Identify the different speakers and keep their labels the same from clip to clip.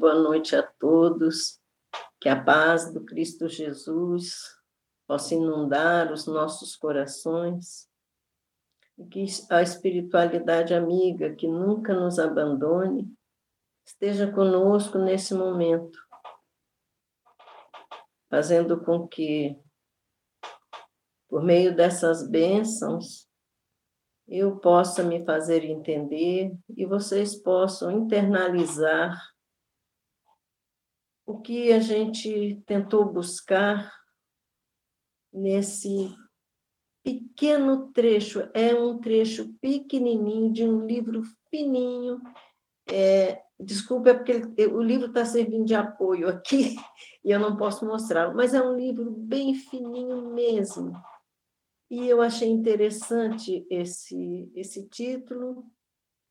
Speaker 1: boa noite a todos. Que a paz do Cristo Jesus possa inundar os nossos corações e que a espiritualidade amiga, que nunca nos abandone, esteja conosco nesse momento, fazendo com que, por meio dessas bênçãos, eu possa me fazer entender e vocês possam internalizar o que a gente tentou buscar nesse pequeno trecho, é um trecho pequenininho de um livro fininho. É, desculpa, é porque o livro está servindo de apoio aqui e eu não posso mostrá-lo, mas é um livro bem fininho mesmo. E eu achei interessante esse, esse título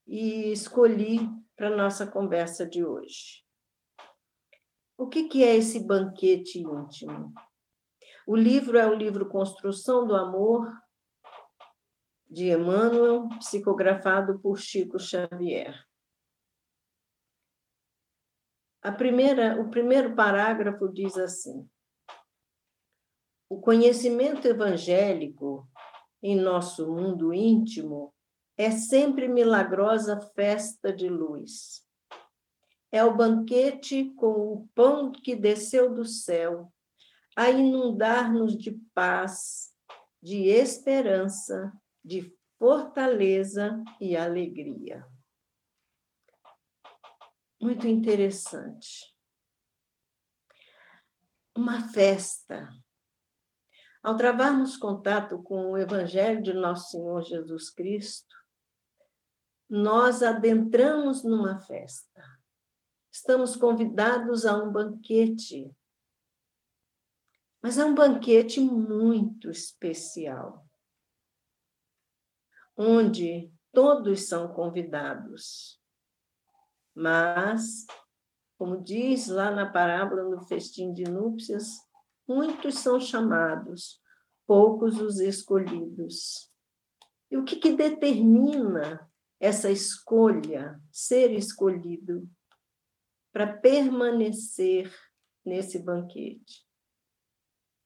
Speaker 1: e escolhi para nossa conversa de hoje. O que, que é esse banquete íntimo? O livro é o livro Construção do Amor, de Emmanuel, psicografado por Chico Xavier. A primeira, o primeiro parágrafo diz assim: o conhecimento evangélico em nosso mundo íntimo é sempre milagrosa festa de luz. É o banquete com o pão que desceu do céu a inundar-nos de paz, de esperança, de fortaleza e alegria. Muito interessante. Uma festa ao travarmos contato com o Evangelho de Nosso Senhor Jesus Cristo, nós adentramos numa festa. Estamos convidados a um banquete. Mas é um banquete muito especial, onde todos são convidados. Mas, como diz lá na parábola do festim de núpcias, Muitos são chamados, poucos os escolhidos. E o que, que determina essa escolha, ser escolhido, para permanecer nesse banquete?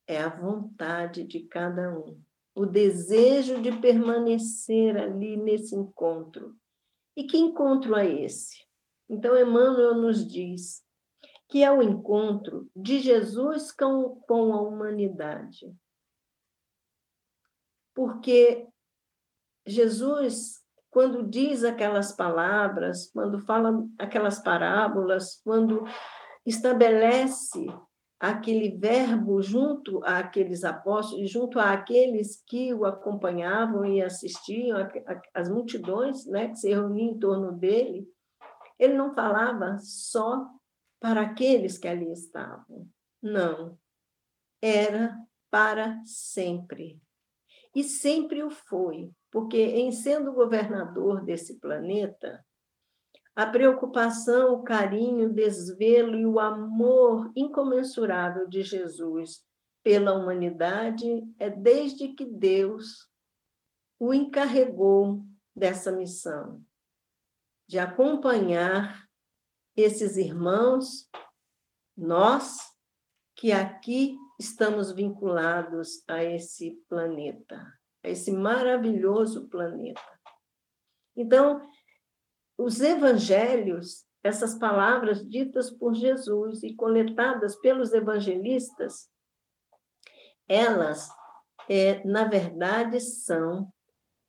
Speaker 1: É a vontade de cada um, o desejo de permanecer ali nesse encontro. E que encontro é esse? Então, Emmanuel nos diz: que é o encontro de Jesus com, com a humanidade. Porque Jesus, quando diz aquelas palavras, quando fala aquelas parábolas, quando estabelece aquele verbo junto àqueles apóstolos, junto àqueles que o acompanhavam e assistiam, as multidões né, que se reuniam em torno dele, ele não falava só para aqueles que ali estavam. Não. Era para sempre. E sempre o foi, porque em sendo governador desse planeta, a preocupação, o carinho, o desvelo e o amor incomensurável de Jesus pela humanidade é desde que Deus o encarregou dessa missão, de acompanhar esses irmãos, nós que aqui estamos vinculados a esse planeta, a esse maravilhoso planeta. Então, os evangelhos, essas palavras ditas por Jesus e coletadas pelos evangelistas, elas, é, na verdade, são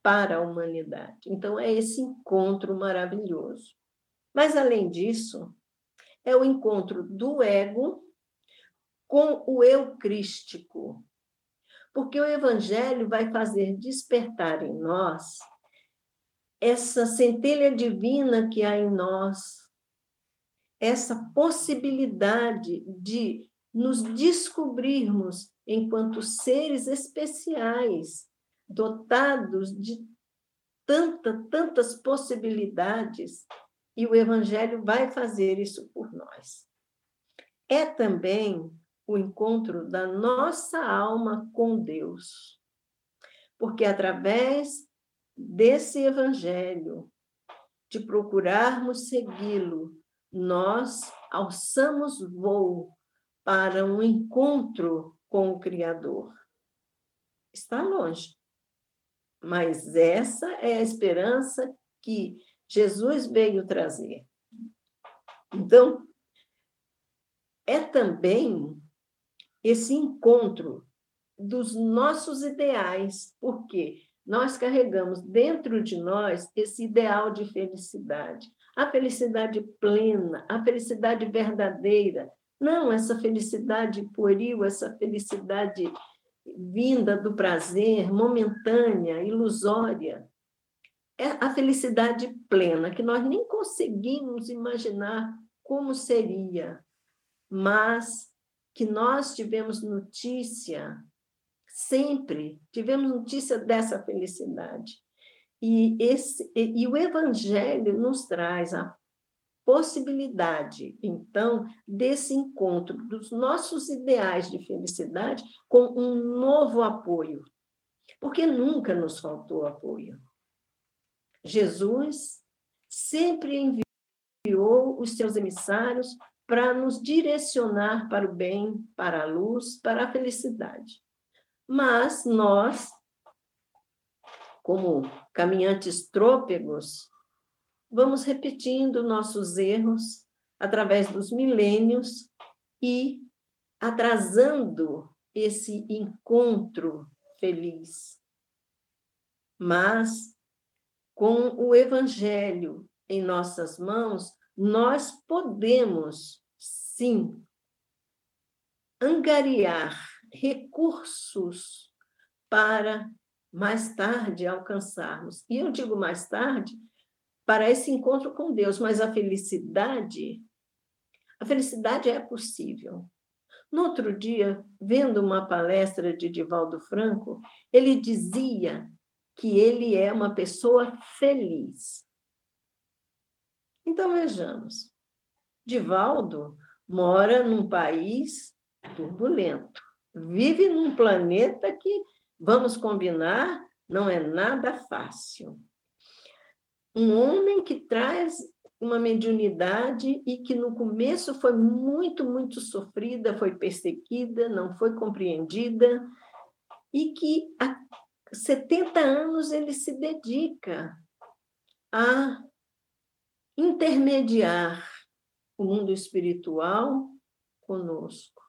Speaker 1: para a humanidade. Então, é esse encontro maravilhoso. Mas, além disso, é o encontro do ego com o eu crístico. Porque o evangelho vai fazer despertar em nós essa centelha divina que há em nós, essa possibilidade de nos descobrirmos enquanto seres especiais, dotados de tanta, tantas possibilidades e o Evangelho vai fazer isso por nós. É também o encontro da nossa alma com Deus. Porque através desse Evangelho, de procurarmos segui-lo, nós alçamos voo para um encontro com o Criador. Está longe. Mas essa é a esperança que Jesus veio trazer. Então, é também esse encontro dos nossos ideais, porque nós carregamos dentro de nós esse ideal de felicidade, a felicidade plena, a felicidade verdadeira, não essa felicidade pueril, essa felicidade vinda do prazer, momentânea, ilusória. É a felicidade plena, que nós nem conseguimos imaginar como seria, mas que nós tivemos notícia, sempre tivemos notícia dessa felicidade. E, esse, e, e o Evangelho nos traz a possibilidade, então, desse encontro dos nossos ideais de felicidade com um novo apoio, porque nunca nos faltou apoio. Jesus sempre enviou os seus emissários para nos direcionar para o bem, para a luz, para a felicidade. Mas nós, como caminhantes trôpegos, vamos repetindo nossos erros através dos milênios e atrasando esse encontro feliz. Mas, com o Evangelho em nossas mãos, nós podemos, sim, angariar recursos para mais tarde alcançarmos. E eu digo mais tarde para esse encontro com Deus, mas a felicidade, a felicidade é possível. No outro dia, vendo uma palestra de Divaldo Franco, ele dizia que ele é uma pessoa feliz. Então vejamos. Divaldo mora num país turbulento, vive num planeta que, vamos combinar, não é nada fácil um homem que traz uma mediunidade e que no começo foi muito, muito sofrida, foi perseguida, não foi compreendida, e que há 70 anos ele se dedica a intermediar o mundo espiritual conosco.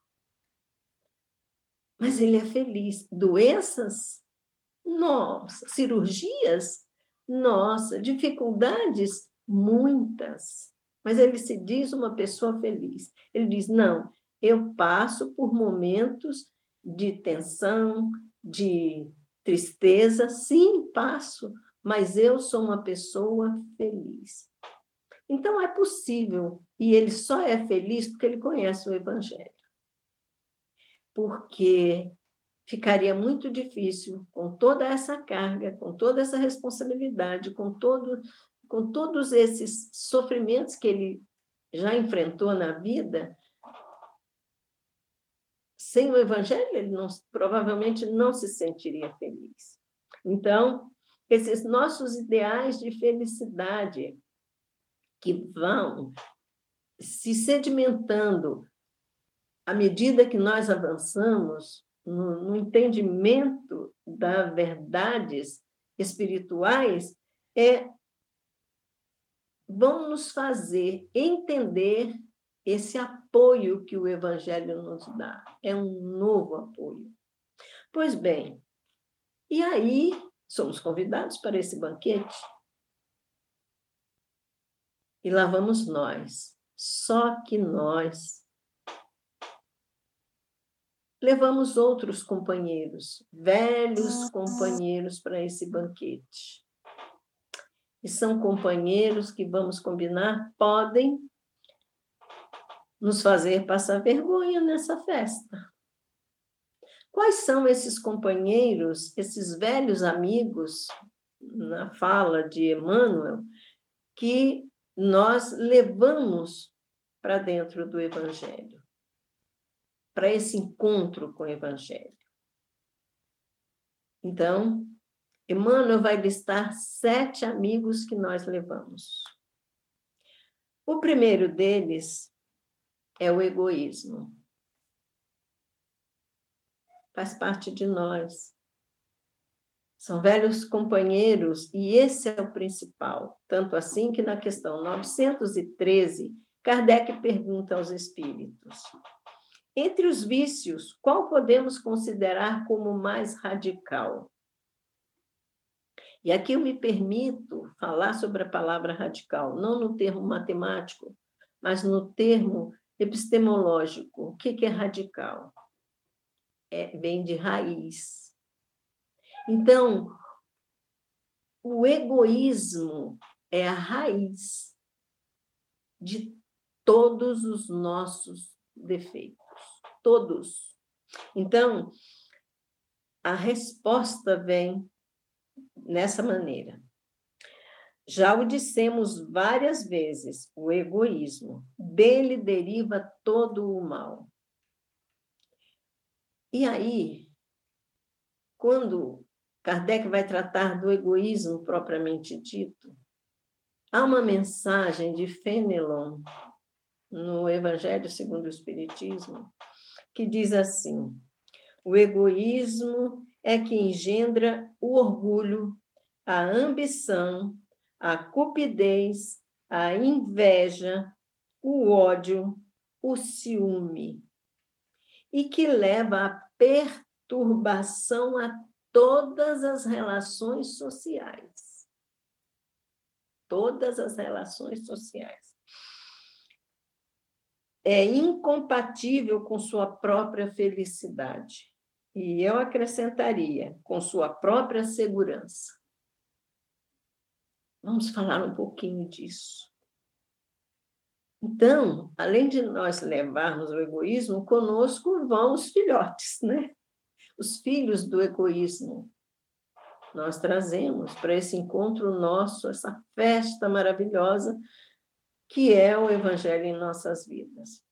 Speaker 1: Mas ele é feliz. Doenças? Nossa, cirurgias? Nossa, dificuldades? Muitas. Mas ele se diz uma pessoa feliz. Ele diz: não, eu passo por momentos de tensão, de tristeza, sim, passo, mas eu sou uma pessoa feliz. Então é possível, e ele só é feliz porque ele conhece o Evangelho. Porque ficaria muito difícil com toda essa carga, com toda essa responsabilidade, com todo com todos esses sofrimentos que ele já enfrentou na vida, sem o evangelho ele não, provavelmente não se sentiria feliz. Então, esses nossos ideais de felicidade que vão se sedimentando à medida que nós avançamos, no, no entendimento das verdades espirituais, é, vão nos fazer entender esse apoio que o Evangelho nos dá. É um novo apoio. Pois bem, e aí somos convidados para esse banquete. E lá vamos nós. Só que nós levamos outros companheiros, velhos companheiros, para esse banquete. E são companheiros que, vamos combinar, podem nos fazer passar vergonha nessa festa. Quais são esses companheiros, esses velhos amigos, na fala de Emmanuel, que nós levamos para dentro do Evangelho? para esse encontro com o Evangelho. Então, Emmanuel vai listar sete amigos que nós levamos. O primeiro deles é o egoísmo. Faz parte de nós. São velhos companheiros e esse é o principal. Tanto assim que na questão 913, Kardec pergunta aos espíritos: entre os vícios, qual podemos considerar como mais radical? E aqui eu me permito falar sobre a palavra radical, não no termo matemático, mas no termo epistemológico. O que é radical? É, vem de raiz. Então, o egoísmo é a raiz de todos os nossos defeitos, todos. Então, a resposta vem nessa maneira. Já o dissemos várias vezes, o egoísmo, dele deriva todo o mal. E aí, quando Kardec vai tratar do egoísmo propriamente dito. Há uma mensagem de Fenelon no Evangelho segundo o Espiritismo que diz assim: o egoísmo é que engendra o orgulho, a ambição, a cupidez, a inveja, o ódio, o ciúme, e que leva à perturbação a todas as relações sociais. Todas as relações sociais. É incompatível com sua própria felicidade. E eu acrescentaria, com sua própria segurança. Vamos falar um pouquinho disso. Então, além de nós levarmos o egoísmo, conosco vão os filhotes, né? Os filhos do egoísmo. Nós trazemos para esse encontro nosso essa festa maravilhosa que é o Evangelho em nossas vidas.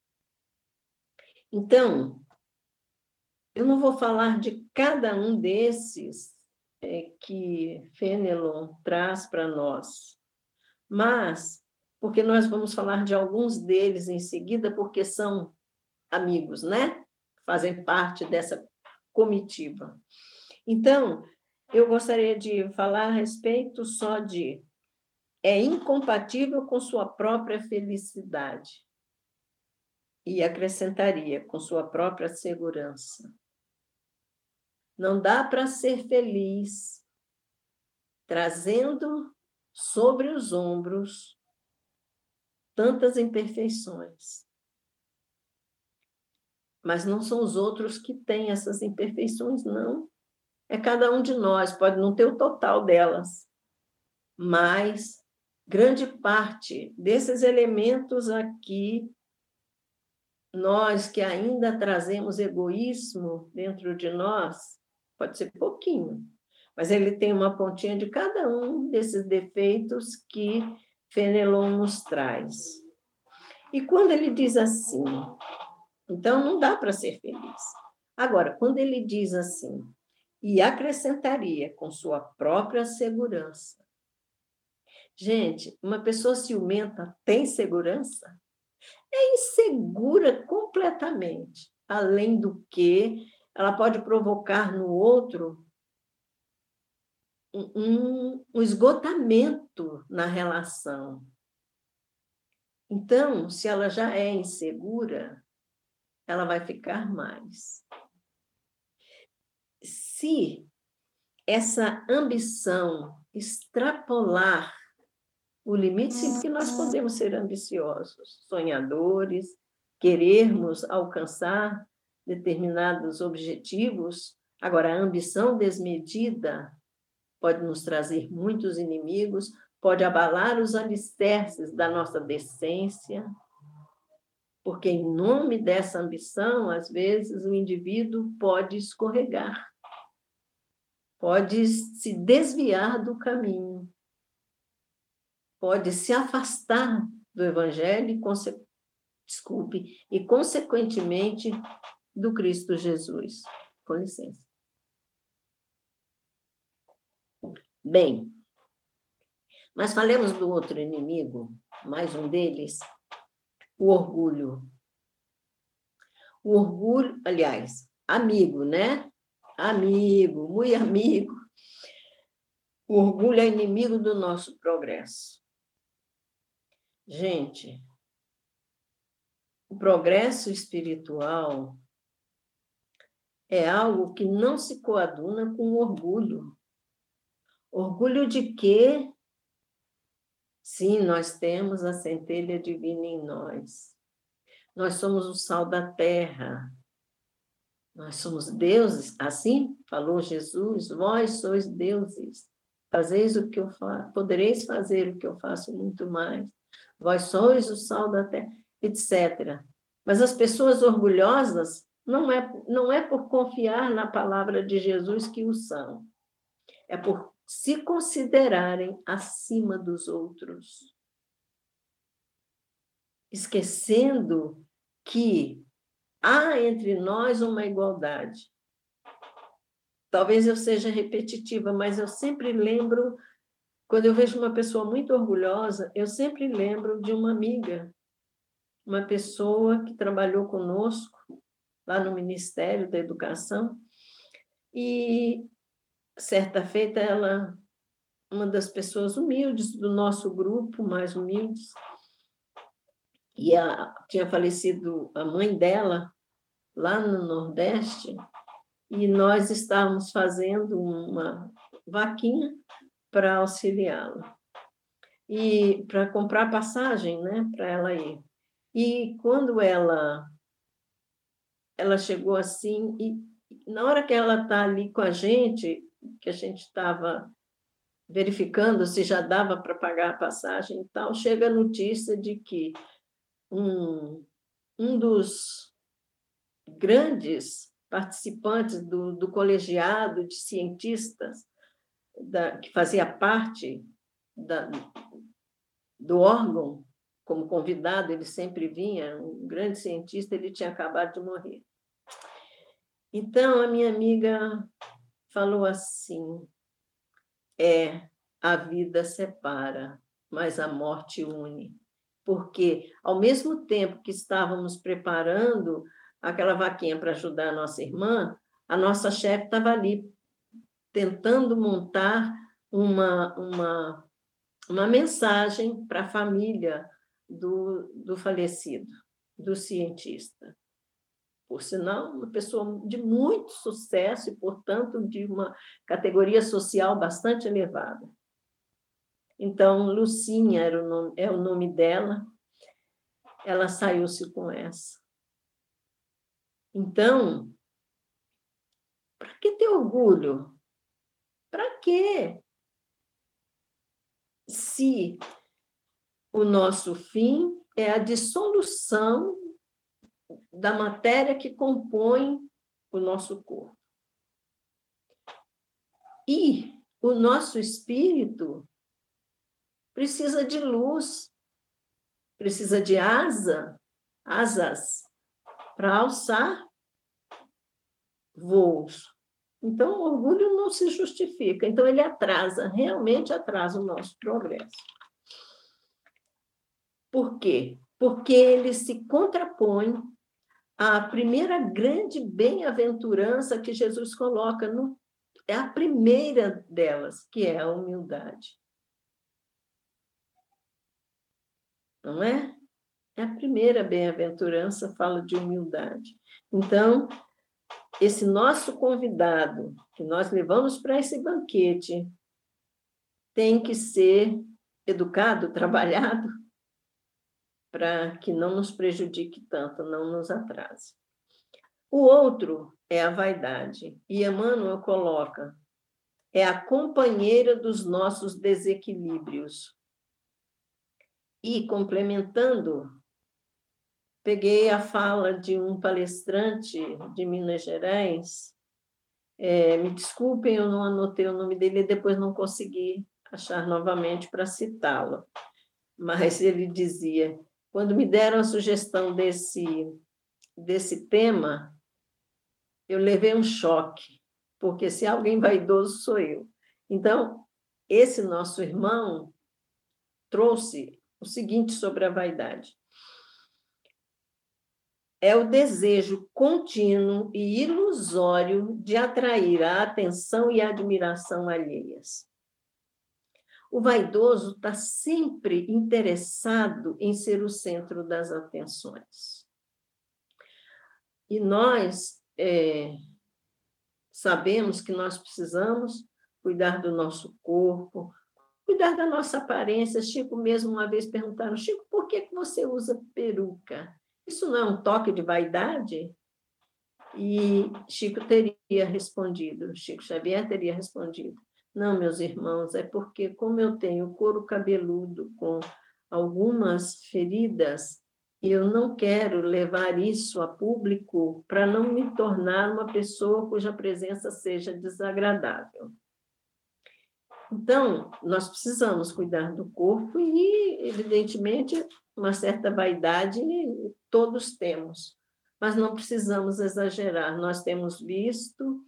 Speaker 1: Então, eu não vou falar de cada um desses é, que Fenelon traz para nós, mas porque nós vamos falar de alguns deles em seguida, porque são amigos, né? Fazem parte dessa comitiva. Então, eu gostaria de falar a respeito só de é incompatível com sua própria felicidade. E acrescentaria com sua própria segurança. Não dá para ser feliz trazendo sobre os ombros tantas imperfeições mas não são os outros que têm essas imperfeições, não. É cada um de nós, pode não ter o total delas, mas grande parte desses elementos aqui, nós que ainda trazemos egoísmo dentro de nós, pode ser pouquinho, mas ele tem uma pontinha de cada um desses defeitos que Fenelon nos traz. E quando ele diz assim, então, não dá para ser feliz. Agora, quando ele diz assim, e acrescentaria com sua própria segurança. Gente, uma pessoa ciumenta tem segurança? É insegura completamente. Além do que, ela pode provocar no outro um, um esgotamento na relação. Então, se ela já é insegura, ela vai ficar mais. Se essa ambição extrapolar o limite, sim, porque nós podemos ser ambiciosos, sonhadores, querermos alcançar determinados objetivos. Agora, a ambição desmedida pode nos trazer muitos inimigos, pode abalar os alicerces da nossa decência, porque, em nome dessa ambição, às vezes o indivíduo pode escorregar, pode se desviar do caminho, pode se afastar do Evangelho e, conse... desculpe, e, consequentemente, do Cristo Jesus. Com licença. Bem, mas falemos do outro inimigo, mais um deles, o orgulho. O orgulho, aliás, amigo, né? Amigo, muito amigo. O orgulho é inimigo do nosso progresso. Gente, o progresso espiritual é algo que não se coaduna com orgulho. Orgulho de quê? Sim, nós temos a centelha divina em nós. Nós somos o sal da terra. Nós somos deuses, assim falou Jesus, vós sois deuses. Fazeis o que eu faço, podereis fazer o que eu faço muito mais. Vós sois o sal da terra, etc. Mas as pessoas orgulhosas não é, não é por confiar na palavra de Jesus que o são. É por se considerarem acima dos outros, esquecendo que há entre nós uma igualdade. Talvez eu seja repetitiva, mas eu sempre lembro, quando eu vejo uma pessoa muito orgulhosa, eu sempre lembro de uma amiga, uma pessoa que trabalhou conosco lá no Ministério da Educação, e certa feita ela uma das pessoas humildes do nosso grupo, mais humildes, e a, tinha falecido a mãe dela lá no Nordeste, e nós estávamos fazendo uma vaquinha para auxiliá-la e para comprar passagem, né, para ela ir. E quando ela ela chegou assim e na hora que ela está ali com a gente, que a gente estava verificando se já dava para pagar a passagem e tal, chega a notícia de que um, um dos grandes participantes do, do colegiado de cientistas da, que fazia parte da, do órgão, como convidado, ele sempre vinha, um grande cientista, ele tinha acabado de morrer. Então, a minha amiga falou assim: é, a vida separa, mas a morte une. Porque, ao mesmo tempo que estávamos preparando aquela vaquinha para ajudar a nossa irmã, a nossa chefe estava ali tentando montar uma, uma, uma mensagem para a família do, do falecido, do cientista por sinal, uma pessoa de muito sucesso e, portanto, de uma categoria social bastante elevada. Então, Lucinha era o nome, é o nome dela, ela saiu-se com essa. Então, para que ter orgulho? Para quê? Se o nosso fim é a dissolução da matéria que compõe o nosso corpo. E o nosso espírito precisa de luz, precisa de asa, asas, para alçar voos. Então, o orgulho não se justifica. Então, ele atrasa, realmente atrasa o nosso progresso. Por quê? Porque ele se contrapõe a primeira grande bem-aventurança que Jesus coloca no, é a primeira delas, que é a humildade. Não é? É a primeira bem-aventurança, fala de humildade. Então, esse nosso convidado, que nós levamos para esse banquete, tem que ser educado, trabalhado, para que não nos prejudique tanto, não nos atrase. O outro é a vaidade, e Emmanuel coloca, é a companheira dos nossos desequilíbrios. E, complementando, peguei a fala de um palestrante de Minas Gerais, é, me desculpem, eu não anotei o nome dele e depois não consegui achar novamente para citá-lo, mas ele dizia quando me deram a sugestão desse, desse tema, eu levei um choque, porque se alguém vaidoso sou eu. Então, esse nosso irmão trouxe o seguinte sobre a vaidade: é o desejo contínuo e ilusório de atrair a atenção e a admiração alheias. O vaidoso está sempre interessado em ser o centro das atenções. E nós é, sabemos que nós precisamos cuidar do nosso corpo, cuidar da nossa aparência. Chico mesmo uma vez perguntaram, Chico, por que, que você usa peruca? Isso não é um toque de vaidade? E Chico teria respondido, Chico Xavier teria respondido: Não, meus irmãos, é porque, como eu tenho couro cabeludo com algumas feridas, eu não quero levar isso a público para não me tornar uma pessoa cuja presença seja desagradável. Então, nós precisamos cuidar do corpo e, evidentemente, uma certa vaidade todos temos, mas não precisamos exagerar. Nós temos visto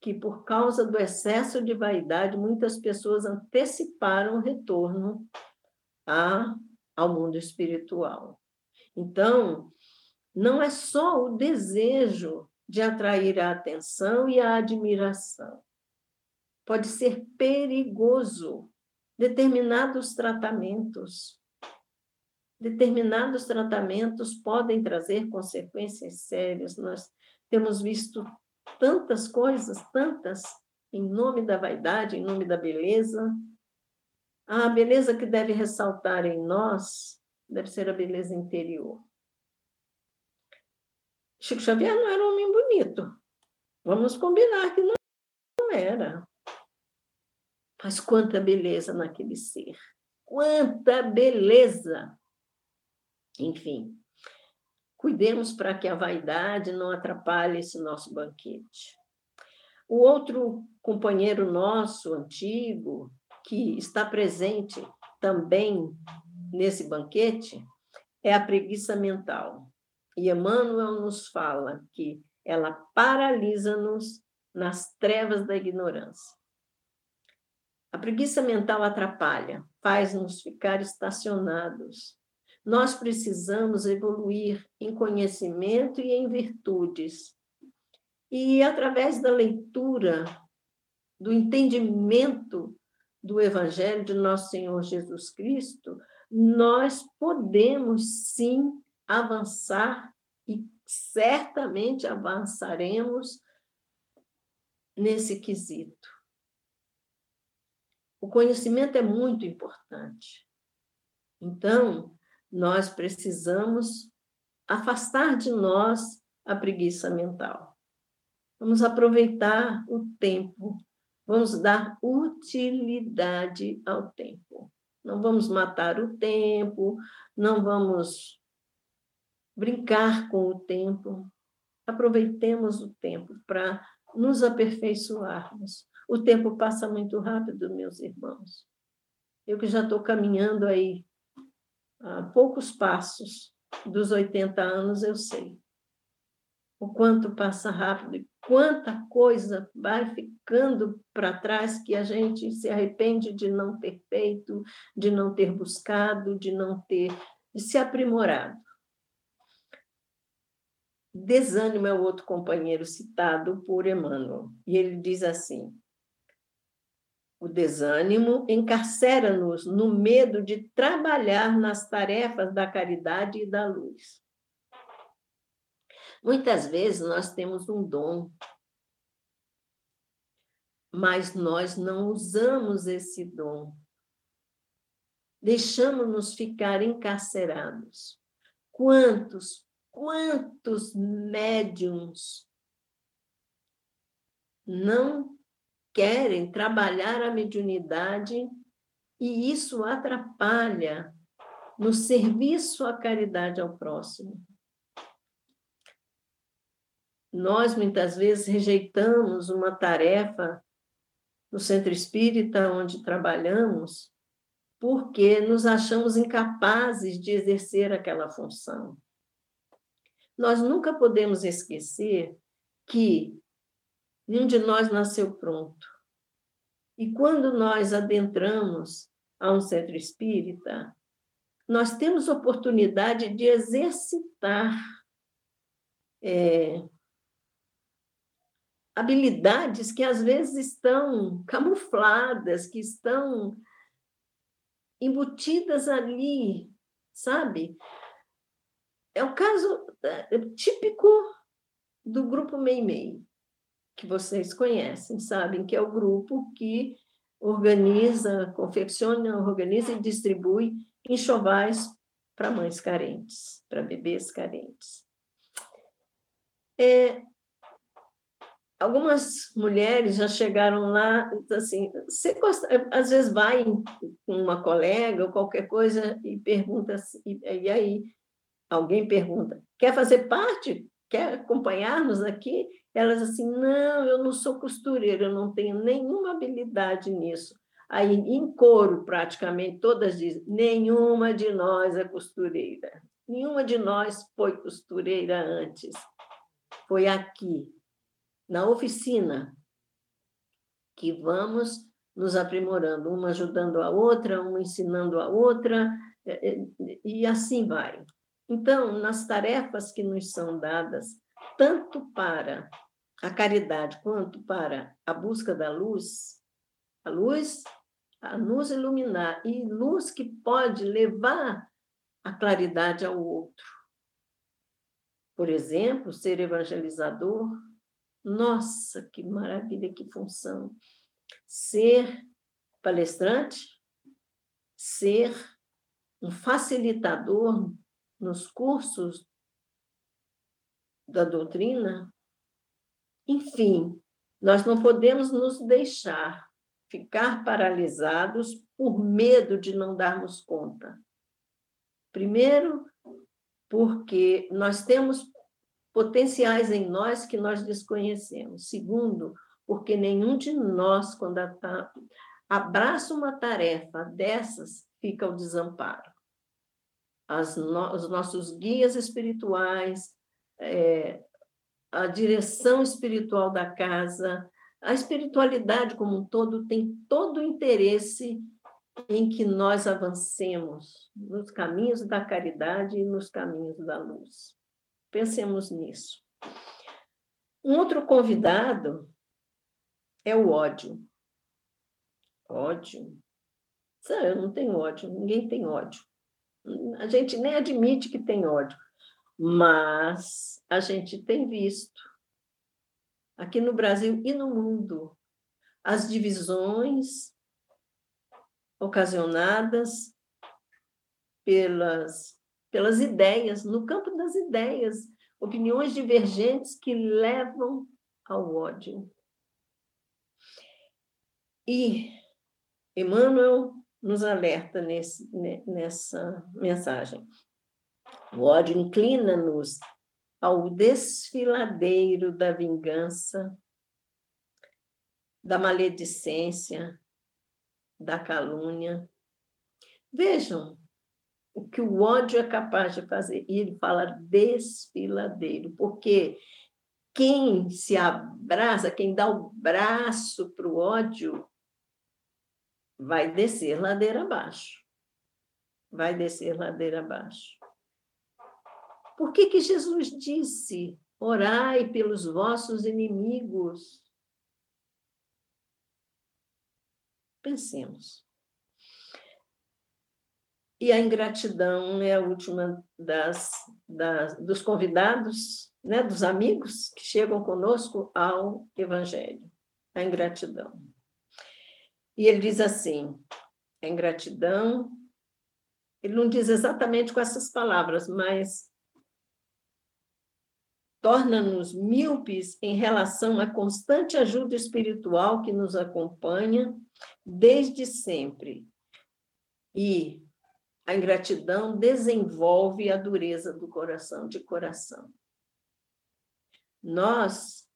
Speaker 1: que, por causa do excesso de vaidade, muitas pessoas anteciparam o retorno a, ao mundo espiritual. Então, não é só o desejo de atrair a atenção e a admiração. Pode ser perigoso determinados tratamentos determinados tratamentos podem trazer consequências sérias. Nós temos visto tantas coisas, tantas, em nome da vaidade, em nome da beleza. A beleza que deve ressaltar em nós deve ser a beleza interior. Chico Xavier não era um homem bonito. Vamos combinar que não era. Mas quanta beleza naquele ser. Quanta beleza! Enfim, cuidemos para que a vaidade não atrapalhe esse nosso banquete. O outro companheiro nosso, antigo, que está presente também nesse banquete, é a preguiça mental. E Emmanuel nos fala que ela paralisa-nos nas trevas da ignorância. A preguiça mental atrapalha, faz-nos ficar estacionados, nós precisamos evoluir em conhecimento e em virtudes. E através da leitura, do entendimento do Evangelho de nosso Senhor Jesus Cristo, nós podemos sim avançar e certamente avançaremos nesse quesito. O conhecimento é muito importante. Então, nós precisamos afastar de nós a preguiça mental. Vamos aproveitar o tempo, vamos dar utilidade ao tempo. Não vamos matar o tempo, não vamos brincar com o tempo. Aproveitemos o tempo para nos aperfeiçoarmos. O tempo passa muito rápido, meus irmãos. Eu que já estou caminhando aí a poucos passos dos 80 anos, eu sei o quanto passa rápido e quanta coisa vai ficando para trás que a gente se arrepende de não ter feito, de não ter buscado, de não ter de se aprimorado. Desânimo é o outro companheiro citado por Emmanuel, e ele diz assim: o desânimo encarcera-nos no medo de trabalhar nas tarefas da caridade e da luz. Muitas vezes nós temos um dom, mas nós não usamos esse dom. Deixamos-nos ficar encarcerados. Quantos, quantos médiums não querem trabalhar a mediunidade e isso atrapalha no serviço à caridade ao próximo. Nós, muitas vezes, rejeitamos uma tarefa no centro espírita onde trabalhamos porque nos achamos incapazes de exercer aquela função. Nós nunca podemos esquecer que Nenhum de nós nasceu pronto. E quando nós adentramos a um centro espírita, nós temos oportunidade de exercitar é, habilidades que às vezes estão camufladas, que estão embutidas ali, sabe? É o caso é, típico do grupo Meimei, que vocês conhecem, sabem que é o grupo que organiza, confecciona, organiza e distribui enxovais para mães carentes, para bebês carentes. É, algumas mulheres já chegaram lá, assim, você gosta, às vezes vai com uma colega ou qualquer coisa e pergunta, e, e aí alguém pergunta, quer fazer parte? Quer acompanhar-nos aqui? Elas assim, não, eu não sou costureira, eu não tenho nenhuma habilidade nisso. Aí, em coro, praticamente, todas dizem, nenhuma de nós é costureira. Nenhuma de nós foi costureira antes. Foi aqui, na oficina, que vamos nos aprimorando, uma ajudando a outra, uma ensinando a outra, é, é, e assim vai. Então, nas tarefas que nos são dadas, tanto para a caridade quanto para a busca da luz, a luz a nos iluminar e luz que pode levar a claridade ao outro. Por exemplo, ser evangelizador, nossa, que maravilha, que função. Ser palestrante, ser um facilitador nos cursos da doutrina. Enfim, nós não podemos nos deixar ficar paralisados por medo de não darmos conta. Primeiro, porque nós temos potenciais em nós que nós desconhecemos. Segundo, porque nenhum de nós, quando abraça uma tarefa dessas, fica ao desamparo no, os nossos guias espirituais, é, a direção espiritual da casa, a espiritualidade como um todo tem todo o interesse em que nós avancemos nos caminhos da caridade e nos caminhos da luz. Pensemos nisso. Um outro convidado é o ódio. Ódio. Eu não tenho ódio, ninguém tem ódio. A gente nem admite que tem ódio, mas a gente tem visto, aqui no Brasil e no mundo, as divisões ocasionadas pelas, pelas ideias, no campo das ideias, opiniões divergentes que levam ao ódio. E Emmanuel nos alerta nesse, nessa mensagem. O ódio inclina-nos ao desfiladeiro da vingança, da maledicência, da calúnia. Vejam o que o ódio é capaz de fazer. E ele fala desfiladeiro, porque quem se abraça, quem dá o braço para o ódio, vai descer ladeira abaixo. Vai descer ladeira abaixo. Por que, que Jesus disse: orai pelos vossos inimigos? Pensemos. E a ingratidão é a última das, das, dos convidados, né, dos amigos que chegam conosco ao Evangelho. A ingratidão. E ele diz assim: a ingratidão. Ele não diz exatamente com essas palavras, mas torna-nos míopes em relação à constante ajuda espiritual que nos acompanha desde sempre. E a ingratidão desenvolve a dureza do coração, de coração. Nós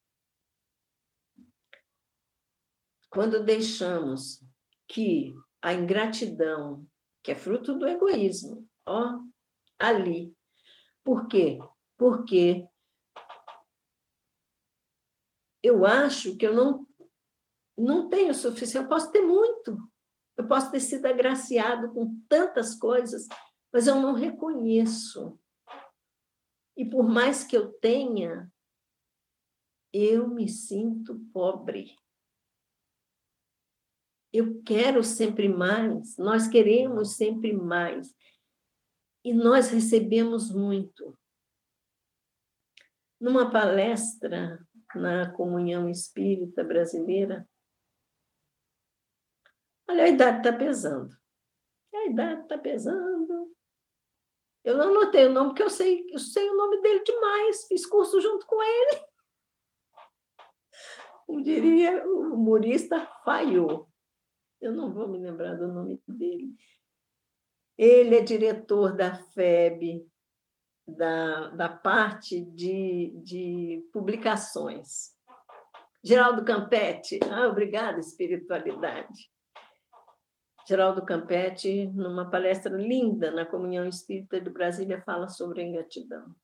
Speaker 1: quando deixamos que a ingratidão, que é fruto do egoísmo, ó, ali. Por quê? Porque eu acho que eu não não tenho o suficiente, eu posso ter muito. Eu posso ter sido agraciado com tantas coisas, mas eu não reconheço. E por mais que eu tenha, eu me sinto pobre. Eu quero sempre mais, nós queremos sempre mais. E nós recebemos muito. Numa palestra na Comunhão Espírita Brasileira, olha, a idade está pesando. A idade está pesando. Eu não anotei o nome, porque eu sei, eu sei o nome dele demais, fiz curso junto com ele. Como diria o humorista, falhou. Eu não vou me lembrar do nome dele. Ele é diretor da FEB, da, da parte de, de publicações. Geraldo Campetti, ah, obrigada, espiritualidade. Geraldo Campetti, numa palestra linda na Comunhão Espírita de Brasília, fala sobre a ingratidão.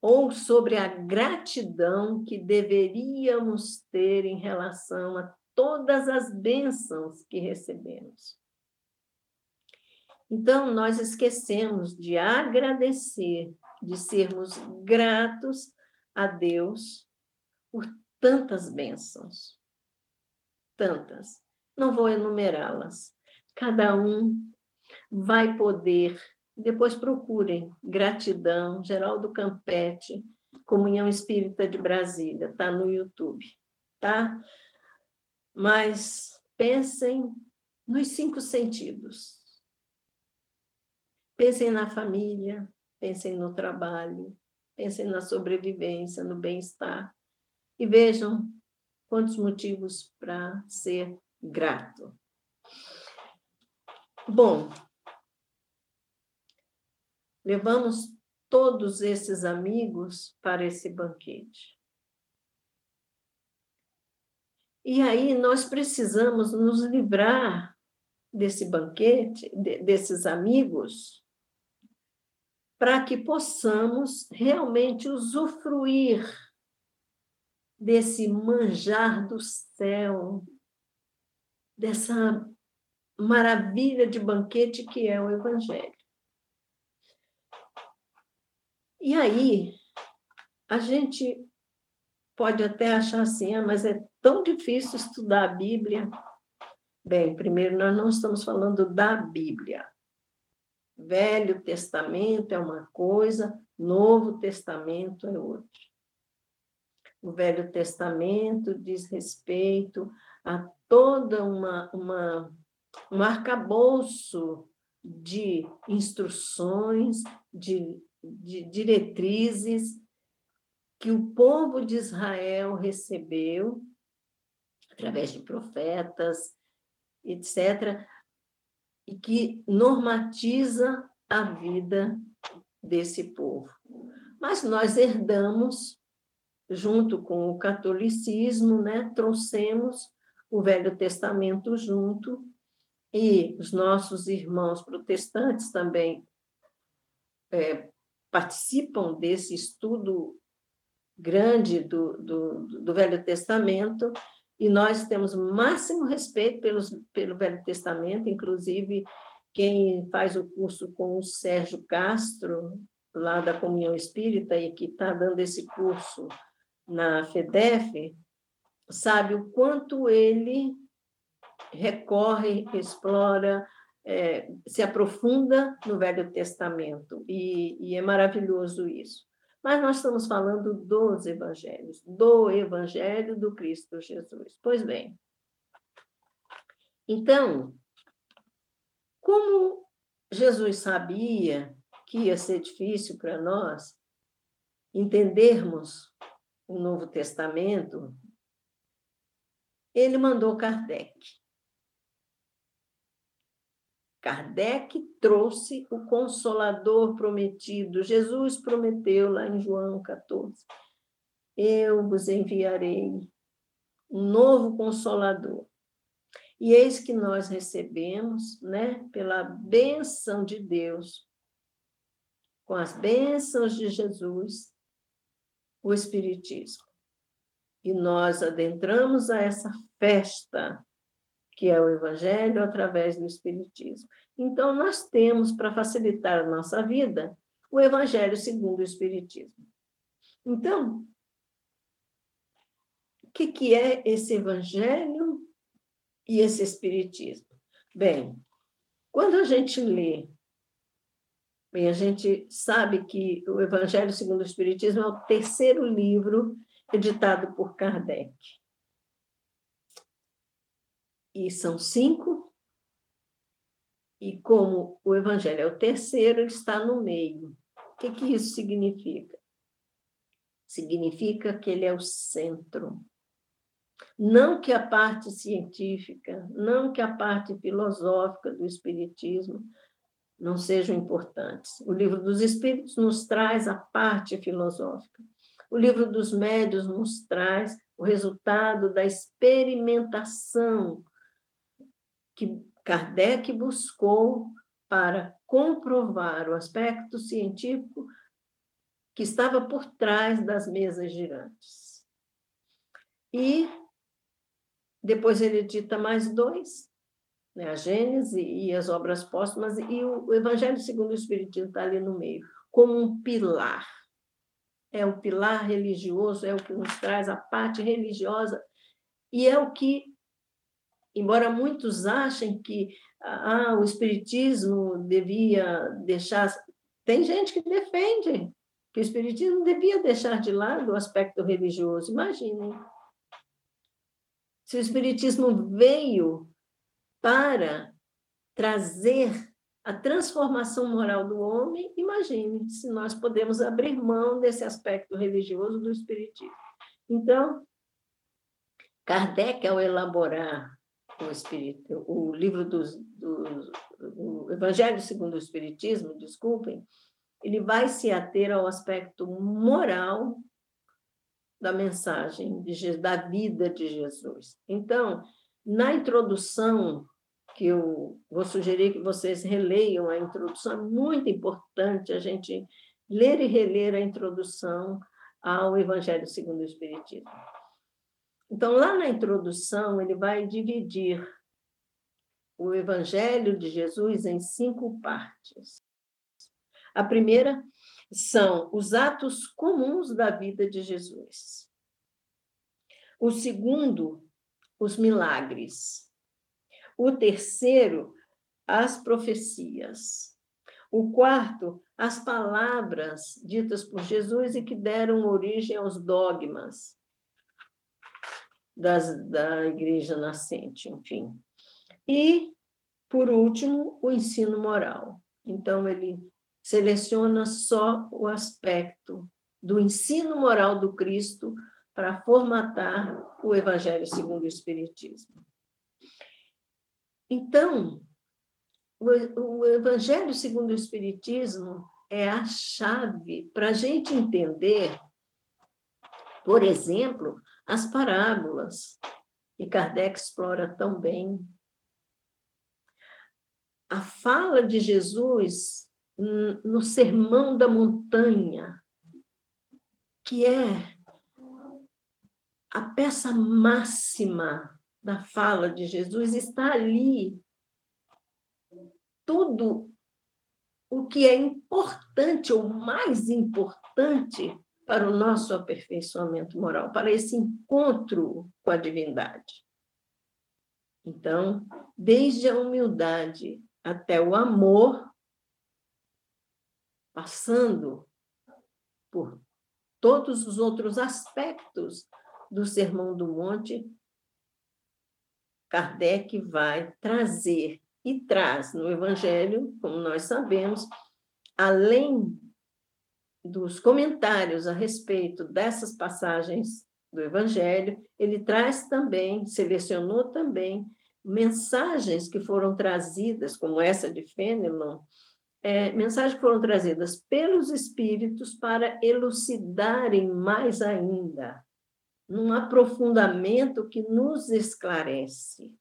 Speaker 1: Ou sobre a gratidão que deveríamos ter em relação a todas as bênçãos que recebemos. Então, nós esquecemos de agradecer, de sermos gratos a Deus por tantas bênçãos. Tantas. Não vou enumerá-las. Cada um vai poder. Depois procurem Gratidão, Geraldo Campete, Comunhão Espírita de Brasília, está no YouTube, tá? Mas pensem nos cinco sentidos. Pensem na família, pensem no trabalho, pensem na sobrevivência, no bem-estar e vejam quantos motivos para ser grato. Bom, levamos todos esses amigos para esse banquete. E aí nós precisamos nos livrar desse banquete, desses amigos, para que possamos realmente usufruir desse manjar do céu, dessa maravilha de banquete que é o Evangelho. E aí, a gente pode até achar assim, ah, mas é tão difícil estudar a Bíblia. Bem, primeiro, nós não estamos falando da Bíblia. Velho Testamento é uma coisa, Novo Testamento é outra. O Velho Testamento diz respeito a toda uma, uma um arcabouço de instruções, de, de diretrizes que o povo de Israel recebeu através de profetas, etc., e que normatiza a vida desse povo. Mas nós herdamos, junto com o catolicismo, né, trouxemos o Velho Testamento junto, e os nossos irmãos protestantes também é, participam desse estudo grande do, do, do Velho Testamento, e nós temos máximo respeito pelos, pelo Velho Testamento, inclusive quem faz o curso com o Sérgio Castro, lá da Comunhão Espírita, e que está dando esse curso na FEDEF, sabe o quanto ele recorre, explora, é, se aprofunda no Velho Testamento, e, e é maravilhoso isso. Mas nós estamos falando dos evangelhos, do evangelho do Cristo Jesus. Pois bem, então, como Jesus sabia que ia ser difícil para nós entendermos o Novo Testamento, ele mandou Kardec. Kardec trouxe o consolador prometido. Jesus prometeu lá em João 14: Eu vos enviarei um novo consolador. E eis que nós recebemos, né, pela benção de Deus, com as bênçãos de Jesus, o Espiritismo. E nós adentramos a essa festa que é o Evangelho através do Espiritismo. Então, nós temos, para facilitar a nossa vida, o Evangelho segundo o Espiritismo. Então, o que, que é esse Evangelho e esse Espiritismo? Bem, quando a gente lê, bem, a gente sabe que o Evangelho segundo o Espiritismo é o terceiro livro editado por Kardec. E são cinco, e como o Evangelho é o terceiro, ele está no meio. O que, que isso significa? Significa que ele é o centro. Não que a parte científica, não que a parte filosófica do Espiritismo não sejam importantes. O livro dos Espíritos nos traz a parte filosófica. O livro dos Médios nos traz o resultado da experimentação que Kardec buscou para comprovar o aspecto científico que estava por trás das mesas girantes. E depois ele edita mais dois, né, a Gênese e as obras póstumas, e o Evangelho segundo o Espiritismo está ali no meio, como um pilar. É o pilar religioso, é o que nos traz a parte religiosa, e é o que, embora muitos achem que ah, o Espiritismo devia deixar. Tem gente que defende que o Espiritismo devia deixar de lado o aspecto religioso, imaginem se o Espiritismo veio para trazer a transformação moral do homem, imagine se nós podemos abrir mão desse aspecto religioso do Espiritismo. Então, Kardec, ao elaborar o, Espírito, o livro dos, dos, o Evangelho segundo o Espiritismo, desculpem, ele vai se ater ao aspecto moral da mensagem de, da vida de Jesus. Então, na introdução, que eu vou sugerir que vocês releiam a introdução, é muito importante a gente ler e reler a introdução ao Evangelho segundo o Espiritismo. Então, lá na introdução, ele vai dividir o Evangelho de Jesus em cinco partes. A primeira são os atos comuns da vida de Jesus. O segundo, os milagres. O terceiro, as profecias. O quarto, as palavras ditas por Jesus e que deram origem aos dogmas das, da igreja nascente, enfim. E, por último, o ensino moral. Então, ele seleciona só o aspecto do ensino moral do Cristo para formatar o Evangelho segundo o Espiritismo. Então, o Evangelho segundo o Espiritismo é a chave para a gente entender, por exemplo, as parábolas, que Kardec explora tão bem. A fala de Jesus no Sermão da Montanha, que é a peça máxima da fala de Jesus, está ali tudo o que é importante ou mais importante para o nosso aperfeiçoamento moral, para esse encontro com a divindade. Então, desde a humildade até o amor, passando por todos os outros aspectos do Sermão do Monte, Kardec vai trazer e traz no Evangelho, como nós sabemos, além dos comentários a respeito dessas passagens do Evangelho, ele traz também, selecionou também mensagens que foram trazidas, como essa de Fenelon, é, mensagens que foram trazidas pelos espíritos para elucidarem mais ainda, num aprofundamento que nos esclarece.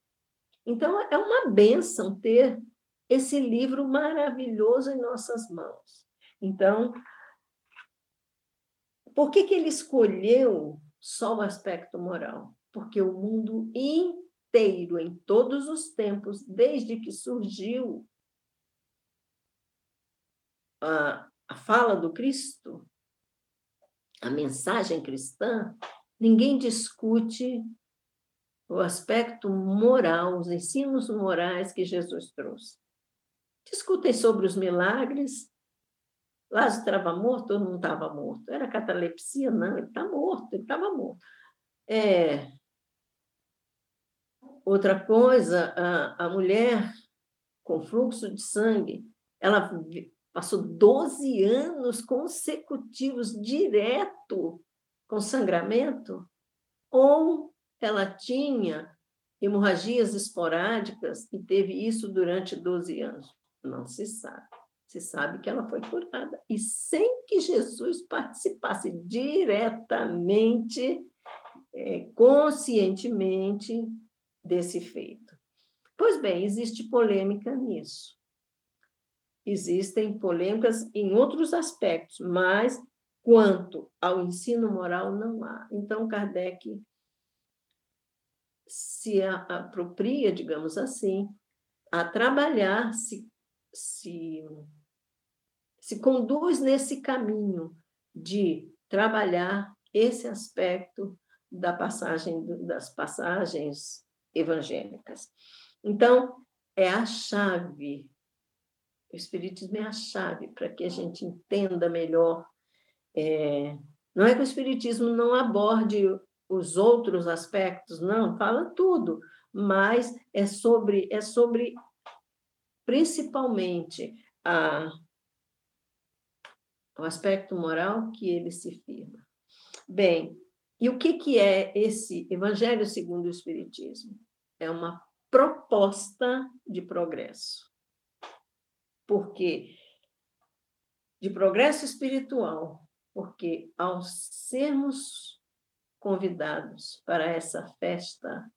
Speaker 1: Então, é uma benção ter esse livro maravilhoso em nossas mãos. Então, por que, que ele escolheu só o aspecto moral? Porque o mundo inteiro, em todos os tempos, desde que surgiu a, a fala do Cristo, a mensagem cristã, ninguém discute o aspecto moral, os ensinos morais que Jesus trouxe. Discutem sobre os milagres. Lázaro estava morto ou não estava morto? Era catalepsia? Não, ele está morto, ele estava morto. É... Outra coisa, a, a mulher com fluxo de sangue, ela passou 12 anos consecutivos direto com sangramento, ou ela tinha hemorragias esporádicas e teve isso durante 12 anos. Não se sabe. Se sabe que ela foi curada. E sem que Jesus participasse diretamente, é, conscientemente, desse feito. Pois bem, existe polêmica nisso. Existem polêmicas em outros aspectos, mas quanto ao ensino moral, não há. Então, Kardec se apropria, digamos assim, a trabalhar, se, se, se conduz nesse caminho de trabalhar esse aspecto da passagem das passagens evangélicas. Então, é a chave. O Espiritismo é a chave para que a gente entenda melhor. É, não é que o Espiritismo não aborde os outros aspectos, não, fala tudo, mas é sobre, é sobre principalmente a, o aspecto moral que ele se firma. Bem, e o que, que é esse Evangelho segundo o Espiritismo? É uma proposta de progresso. Porque de progresso espiritual, porque ao sermos convidados para essa festa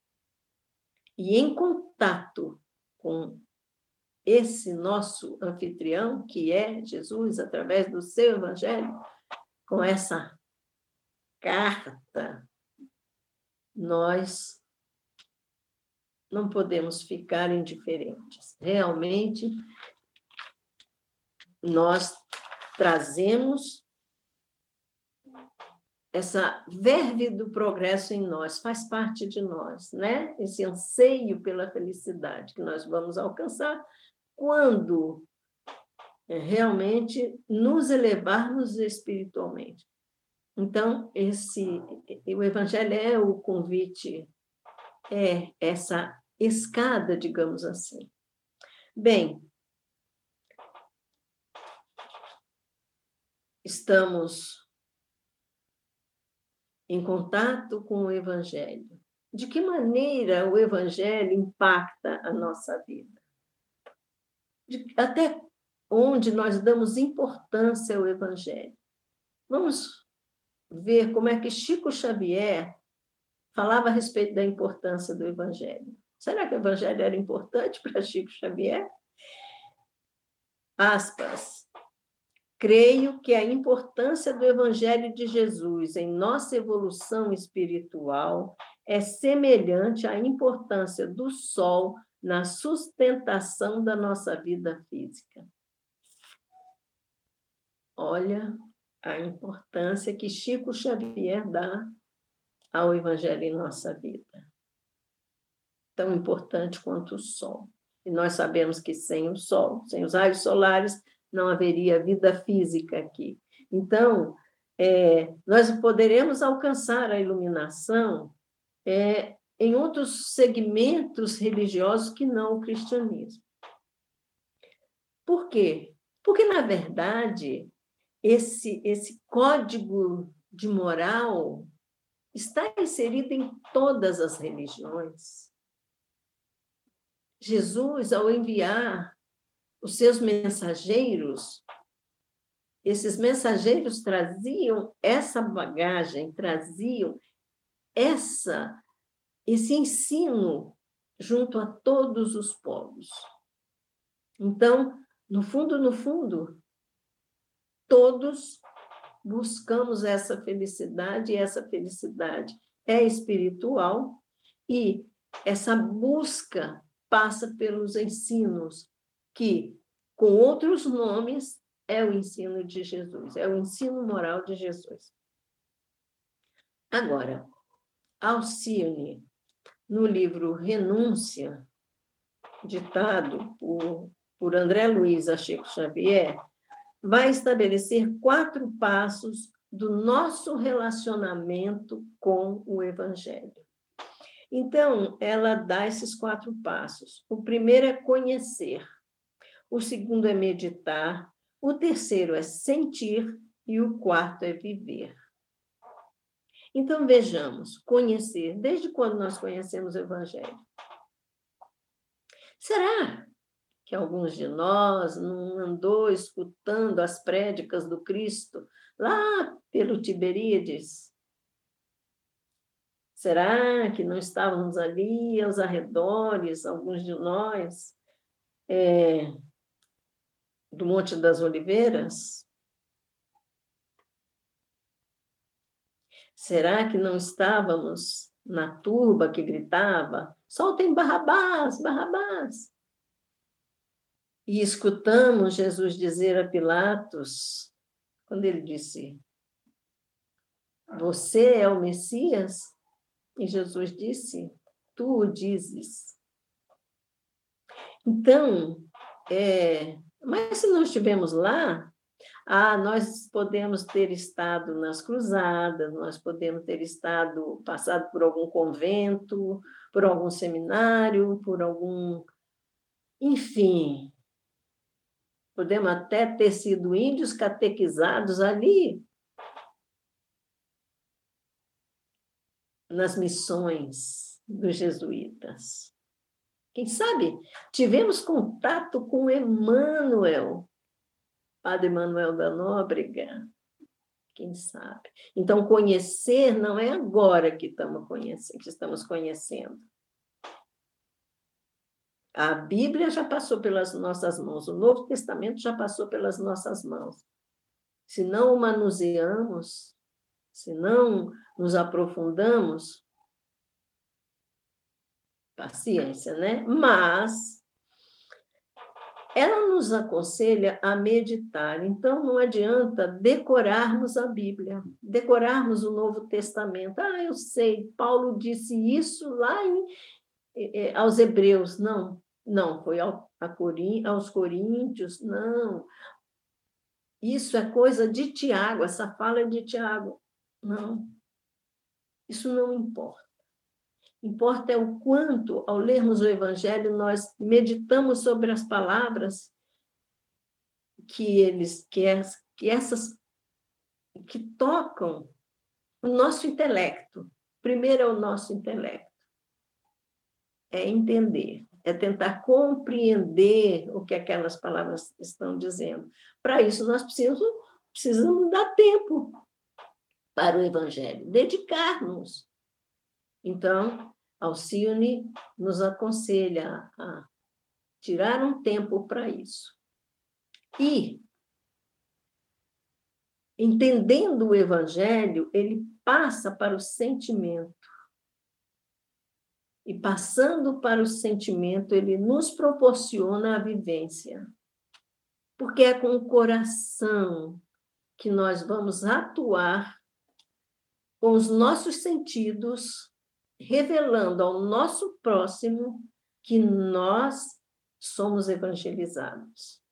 Speaker 1: e em contato com esse nosso anfitrião, que é Jesus, através do seu evangelho, com essa carta, nós não podemos ficar indiferentes. Realmente, nós trazemos essa verve do progresso em nós, faz parte de nós, né? Esse anseio pela felicidade que nós vamos alcançar quando é, realmente nos elevarmos espiritualmente. Então, esse o evangelho é o convite, é essa escada, digamos assim. Bem, estamos em contato com o Evangelho. De que maneira o Evangelho impacta a nossa vida? De, até onde nós damos importância ao Evangelho? Vamos ver como é que Chico Xavier falava a respeito da importância do Evangelho. Será que o Evangelho era importante para Chico Xavier? Aspas. Creio que a importância do Evangelho de Jesus em nossa evolução espiritual é semelhante à importância do sol na sustentação da nossa vida física. Olha a importância que Chico Xavier dá ao Evangelho em nossa vida. Tão importante quanto o sol. E nós sabemos que sem o sol, sem os raios solares, não haveria vida física aqui. Então, é, nós poderemos alcançar a iluminação é, em outros segmentos religiosos que não o cristianismo. Por quê? Porque, na verdade, esse, esse código de moral está inserido em todas as religiões. Jesus, ao enviar os seus mensageiros, esses mensageiros traziam essa bagagem, traziam essa esse ensino junto a todos os povos. Então, no fundo, no fundo, todos buscamos essa felicidade, e essa felicidade é espiritual, e essa busca passa pelos ensinos que, com outros nomes, é o ensino de Jesus, é o ensino moral de Jesus. Agora, Alcione, no livro Renúncia, ditado por, por André Luiz a Chico Xavier, vai estabelecer quatro passos do nosso relacionamento com o Evangelho. Então, ela dá esses quatro passos. O primeiro é conhecer, o segundo é meditar, o terceiro é sentir e o quarto é viver. Então, vejamos, conhecer. Desde quando nós conhecemos o Evangelho? Será que alguns de nós não andou escutando as prédicas do Cristo lá pelo Tiberíades? Será que não estávamos ali aos arredores, alguns de nós, é, do Monte das Oliveiras? Será que não estávamos na turba que gritava: soltem Barrabás, Barrabás? E escutamos Jesus dizer a Pilatos, quando ele disse: Você é o Messias? E Jesus disse: Tu o dizes. Então, é, mas se não estivemos lá, ah, nós podemos ter estado nas cruzadas, nós podemos ter estado, passado por algum convento, por algum seminário, por algum. Enfim, podemos até ter sido índios catequizados ali, nas missões dos jesuítas. Quem sabe tivemos contato com Emmanuel, Padre Manuel da Nóbrega. Quem sabe? Então, conhecer não é agora que estamos conhecendo, que estamos conhecendo. A Bíblia já passou pelas nossas mãos, o Novo Testamento já passou pelas nossas mãos. Se não o manuseamos, se não nos aprofundamos, paciência, né? Mas ela nos aconselha a meditar. Então, não adianta decorarmos a Bíblia, decorarmos o Novo Testamento. Ah, eu sei, Paulo disse isso lá em, aos Hebreus. Não, não, foi ao, aos Coríntios, não. Isso é coisa de Tiago, essa fala é de Tiago. Não, isso não importa. Importa é o quanto, ao lermos o Evangelho, nós meditamos sobre as palavras que eles, que, que essas, que tocam o nosso intelecto. Primeiro é o nosso intelecto. É entender, é tentar compreender o que aquelas palavras estão dizendo. Para isso, nós precisamos, precisamos dar tempo para o Evangelho, dedicar-nos. Então, Alcione nos aconselha a tirar um tempo para isso. E, entendendo o Evangelho, ele passa para o sentimento. E passando para o sentimento, ele nos proporciona a vivência. Porque é com o coração que nós vamos atuar com os nossos sentidos revelando ao nosso próximo que nós somos evangelizados.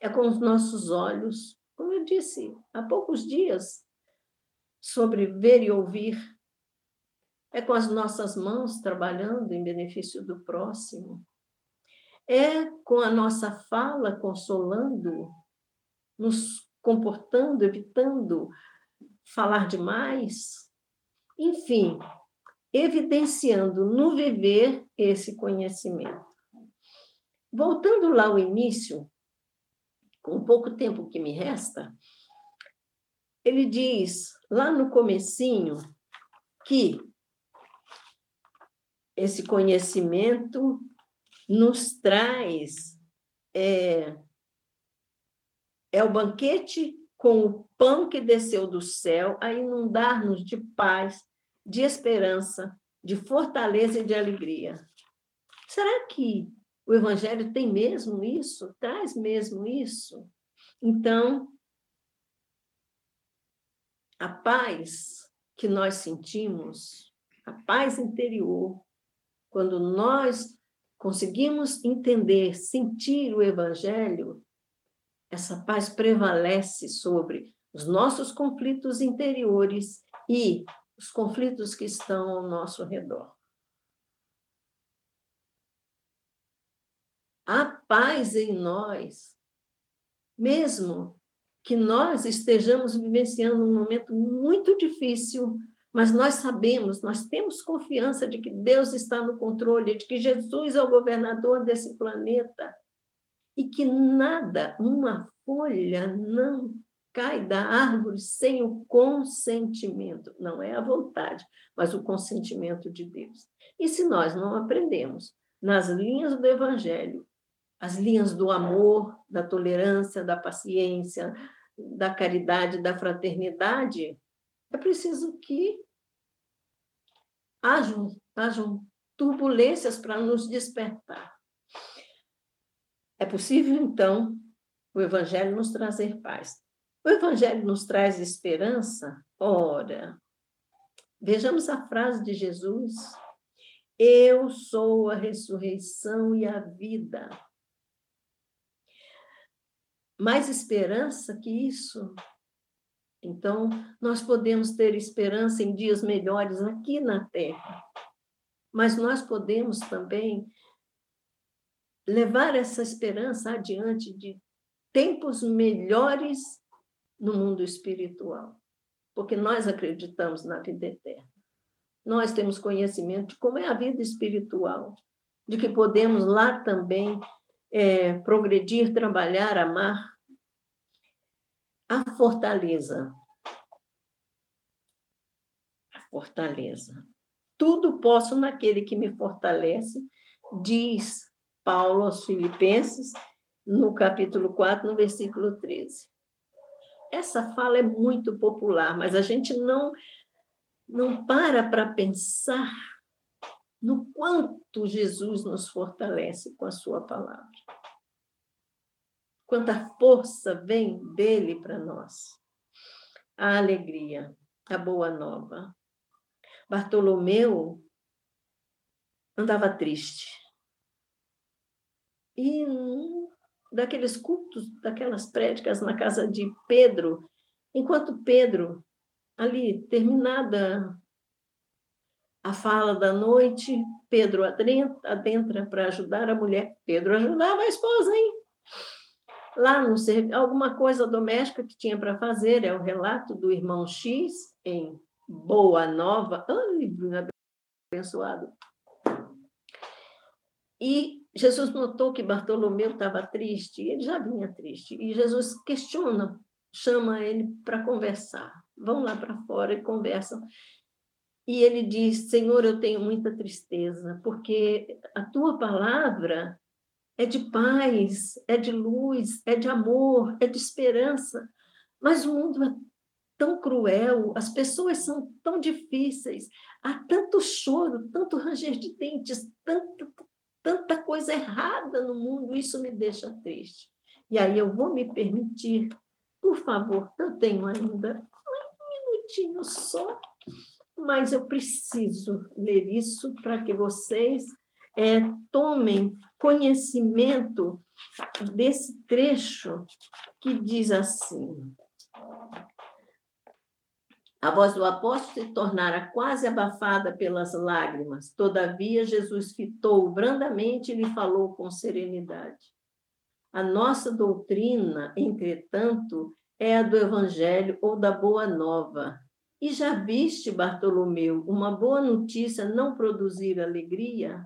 Speaker 1: É com os nossos olhos, como eu disse há poucos dias, sobre ver e ouvir. É com as nossas mãos trabalhando em benefício do próximo. É com a nossa fala consolando, nos comportando, evitando falar demais. Enfim, evidenciando no viver esse conhecimento. Voltando lá ao início, com o pouco tempo que me resta, ele diz lá no comecinho que esse conhecimento nos traz é, é o banquete com o pão que desceu do céu a inundar-nos de paz, de esperança, de fortaleza e de alegria. Será que o Evangelho tem mesmo isso? Traz mesmo isso? Então, a paz que nós sentimos, a paz interior, quando nós conseguimos entender, sentir o Evangelho, essa paz prevalece sobre os nossos conflitos interiores e os conflitos que estão ao nosso redor. Há paz em nós, mesmo que nós estejamos vivenciando um momento muito difícil, mas nós sabemos, nós temos confiança de que Deus está no controle, de que Jesus é o governador desse planeta e que nada, uma folha não cai da árvore sem o consentimento, não é a vontade, mas o consentimento de Deus. E se nós não aprendemos nas linhas do evangelho, as linhas do amor, da tolerância, da paciência, da caridade, da fraternidade, é preciso que hajam, hajam turbulências para nos despertar. É possível, então, o Evangelho nos trazer paz. O Evangelho nos traz esperança? Ora, vejamos a frase de Jesus: Eu sou a ressurreição e a vida. Mais esperança que isso? Então, nós podemos ter esperança em dias melhores aqui na Terra, mas nós podemos também levar essa esperança adiante de tempos melhores no mundo espiritual, porque nós acreditamos na vida eterna. Nós temos conhecimento de como é a vida espiritual, de que podemos lá também é, progredir, trabalhar, amar. A fortaleza. A fortaleza. Tudo posso naquele que me fortalece, diz Paulo aos Filipenses, no capítulo 4, no versículo 13 essa fala é muito popular, mas a gente não não para para pensar no quanto Jesus nos fortalece com a sua palavra. Quanta força vem dele para nós. A alegria, a boa nova. Bartolomeu andava triste. E daqueles cultos, daquelas prédicas na casa de Pedro, enquanto Pedro, ali, terminada a fala da noite, Pedro adentra para ajudar a mulher. Pedro ajudava a esposa, hein? Lá no alguma coisa doméstica que tinha para fazer, é o relato do irmão X em Boa Nova. Ai, abençoado. E Jesus notou que Bartolomeu estava triste, ele já vinha triste, e Jesus questiona, chama ele para conversar. Vão lá para fora e conversam. E ele diz: Senhor, eu tenho muita tristeza, porque a tua palavra é de paz, é de luz, é de amor, é de esperança, mas o mundo é tão cruel, as pessoas são tão difíceis, há tanto choro, tanto ranger de dentes, tanto, tanta coisa errada no mundo, isso me deixa triste. E aí eu vou me permitir, por favor, eu tenho ainda um minutinho só, mas eu preciso ler isso para que vocês é, tomem conhecimento desse trecho que diz assim: a voz do apóstolo se tornara quase abafada pelas lágrimas. Todavia, Jesus fitou brandamente e lhe falou com serenidade. A nossa doutrina, entretanto, é a do Evangelho ou da Boa Nova. E já viste, Bartolomeu, uma boa notícia não produzir alegria?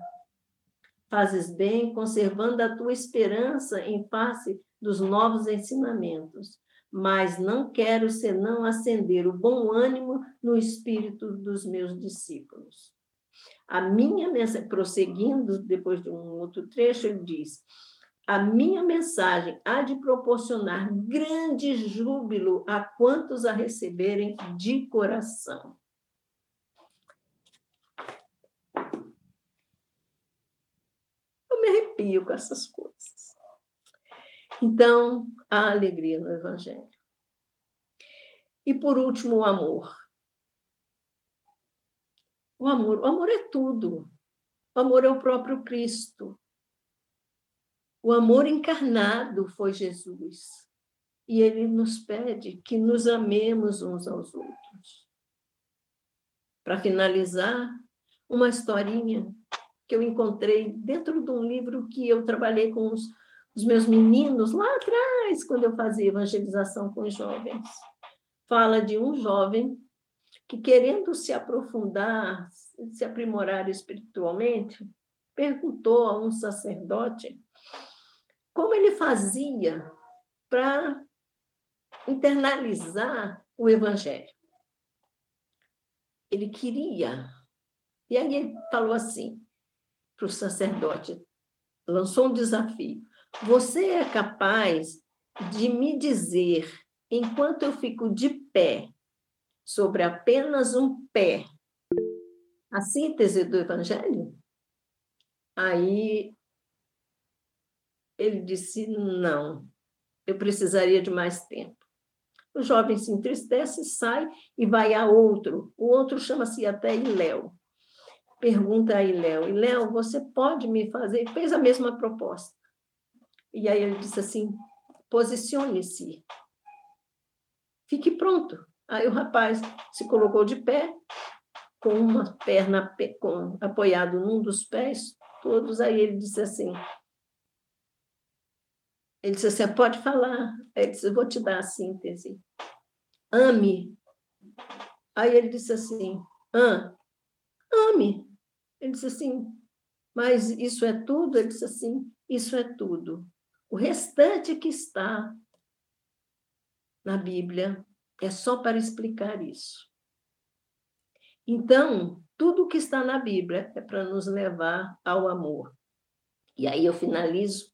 Speaker 1: Fazes bem, conservando a tua esperança em face dos novos ensinamentos mas não quero senão acender o bom ânimo no espírito dos meus discípulos. A minha mensagem, prosseguindo depois de um outro trecho, ele diz: a minha mensagem há de proporcionar grande júbilo a quantos a receberem de coração. Eu me arrepio com essas coisas. Então, há alegria no Evangelho. E por último, o amor. O amor, o amor é tudo. O amor é o próprio Cristo. O amor encarnado foi Jesus. E ele nos pede que nos amemos uns aos outros. Para finalizar, uma historinha que eu encontrei dentro de um livro que eu trabalhei com os, os meus meninos lá atrás, quando eu fazia evangelização com os jovens. Fala de um jovem que, querendo se aprofundar, se aprimorar espiritualmente, perguntou a um sacerdote como ele fazia para internalizar o evangelho. Ele queria. E aí ele falou assim para o sacerdote, lançou um desafio. Você é capaz de me dizer, enquanto eu fico de pé, sobre apenas um pé, a síntese do evangelho? Aí ele disse: não, eu precisaria de mais tempo. O jovem se entristece, sai e vai a outro. O outro chama-se até Iléu. Pergunta a Iléu: Iléu, você pode me fazer? Fez a mesma proposta. E aí ele disse assim: posicione-se. Fique pronto. Aí o rapaz se colocou de pé, com uma perna com, apoiado num dos pés, todos. Aí ele disse assim: ele disse assim: pode falar. Aí ele disse: vou te dar a síntese. Ame. Aí ele disse assim: ah, ame. Ele disse assim: mas isso é tudo? Ele disse assim: isso é tudo. O restante que está na Bíblia é só para explicar isso. Então, tudo que está na Bíblia é para nos levar ao amor. E aí eu finalizo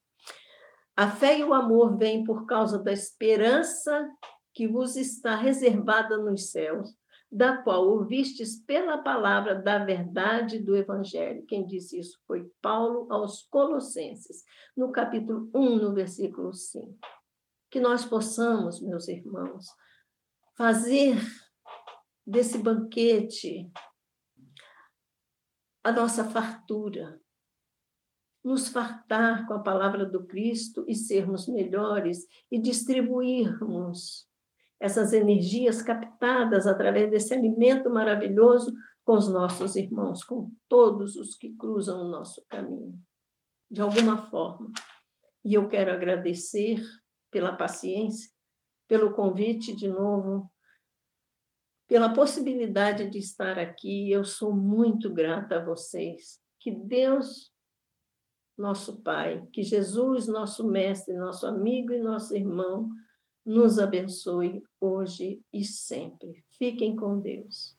Speaker 1: a fé e o amor vêm por causa da esperança que vos está reservada nos céus, da qual ouvistes pela palavra da verdade do Evangelho. Quem disse isso foi Paulo aos Colossenses, no capítulo 1, no versículo 5. Que nós possamos, meus irmãos, fazer desse banquete a nossa fartura, nos fartar com a palavra do Cristo e sermos melhores e distribuirmos essas energias captadas através desse alimento maravilhoso com os nossos irmãos, com todos os que cruzam o nosso caminho, de alguma forma. E eu quero agradecer pela paciência, pelo convite de novo, pela possibilidade de estar aqui. Eu sou muito grata a vocês. Que Deus nosso Pai, que Jesus, nosso Mestre, nosso amigo e nosso irmão, nos abençoe hoje e sempre. Fiquem com Deus.